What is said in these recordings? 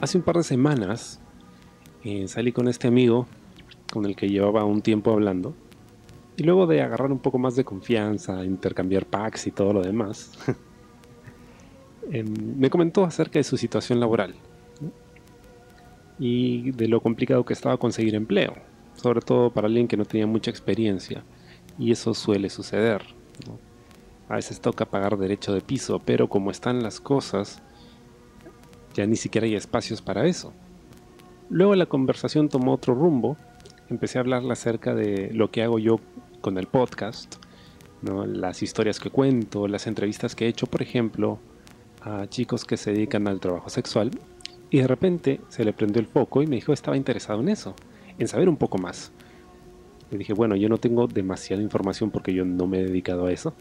hace un par de semanas eh, salí con este amigo con el que llevaba un tiempo hablando. Y luego de agarrar un poco más de confianza, intercambiar packs y todo lo demás, em, me comentó acerca de su situación laboral y de lo complicado que estaba conseguir empleo, sobre todo para alguien que no tenía mucha experiencia. Y eso suele suceder. A veces toca pagar derecho de piso, pero como están las cosas, ya ni siquiera hay espacios para eso. Luego la conversación tomó otro rumbo. Empecé a hablarle acerca de lo que hago yo con el podcast, las historias que cuento, las entrevistas que he hecho, por ejemplo, a chicos que se dedican al trabajo sexual. Y de repente se le prendió el foco y me dijo estaba interesado en eso, en saber un poco más. Le dije, bueno, yo no tengo demasiada información porque yo no me he dedicado a eso.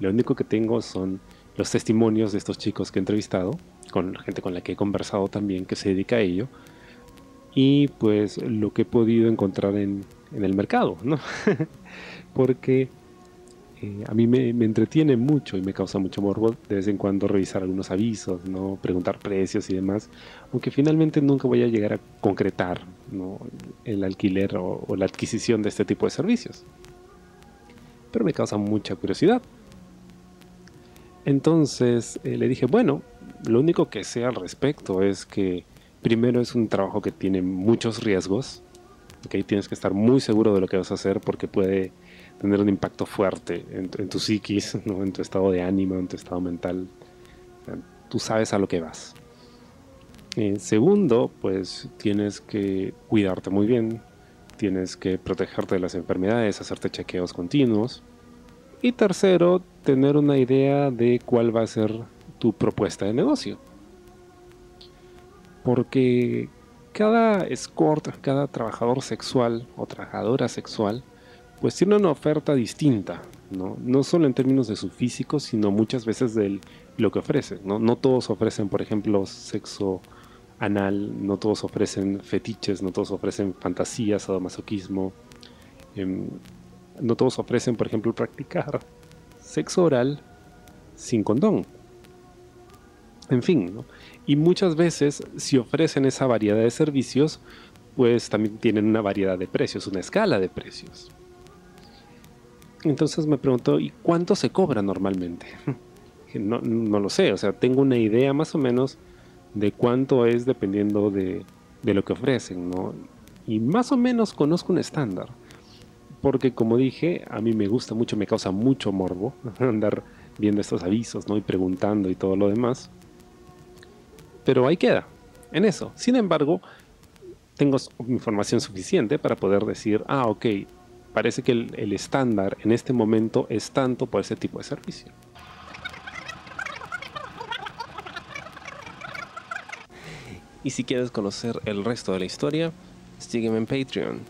Lo único que tengo son los testimonios de estos chicos que he entrevistado, con gente con la que he conversado también que se dedica a ello, y pues lo que he podido encontrar en, el mercado, ¿no? Porque eh, a mí me, entretiene mucho y me causa mucho morbo de vez en cuando revisar algunos avisos, ¿no? Preguntar precios y demás, aunque finalmente nunca voy a llegar a concretar el alquiler o la adquisición de este tipo de servicios. Pero me causa mucha curiosidad. Entonces eh, le dije, bueno, lo único que sé al respecto es que primero es un trabajo que tiene muchos riesgos, ¿okay? tienes que estar muy seguro de lo que vas a hacer porque puede tener un impacto fuerte en, tu psiquis, en tu estado de ánimo, en tu estado mental. tú sabes a lo que vas. Eh, segundo, pues tienes que cuidarte muy bien, tienes que protegerte de las enfermedades, hacerte chequeos continuos. Y tercero, tener una idea de cuál va a ser tu propuesta de negocio. Porque cada escort, cada trabajador sexual o trabajadora sexual, pues tiene una oferta distinta, ¿no? No solo en términos de su físico, sino muchas veces de lo que ofrece, ¿no? No todos ofrecen, por ejemplo, sexo anal, no todos ofrecen fetiches, no todos ofrecen fantasías, o masoquismo. Em, no todos ofrecen, por ejemplo, practicar sexo oral sin condón. En fin, ¿no? y muchas veces si ofrecen esa variedad de servicios, pues también tienen una variedad de precios, una escala de precios. Entonces me pregunto, ¿y cuánto se cobra normalmente? No, no, lo sé, o sea, tengo una idea más o menos de cuánto es dependiendo de, de lo que ofrecen, ¿no? Y más o menos conozco un estándar porque como dije, a mí me gusta mucho, me causa mucho morbo andar viendo estos avisos, ¿no? Y preguntando y todo lo demás. Pero ahí queda, en eso. Sin embargo, tengo información suficiente para poder decir, ah, ok, parece que el, estándar en este momento es tanto por ese tipo de servicio. Y si quieres conocer el resto de la historia, sígueme en Patreon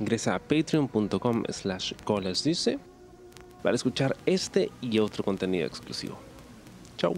Ingresa a patreon.com slash para escuchar este y otro contenido exclusivo. Chao.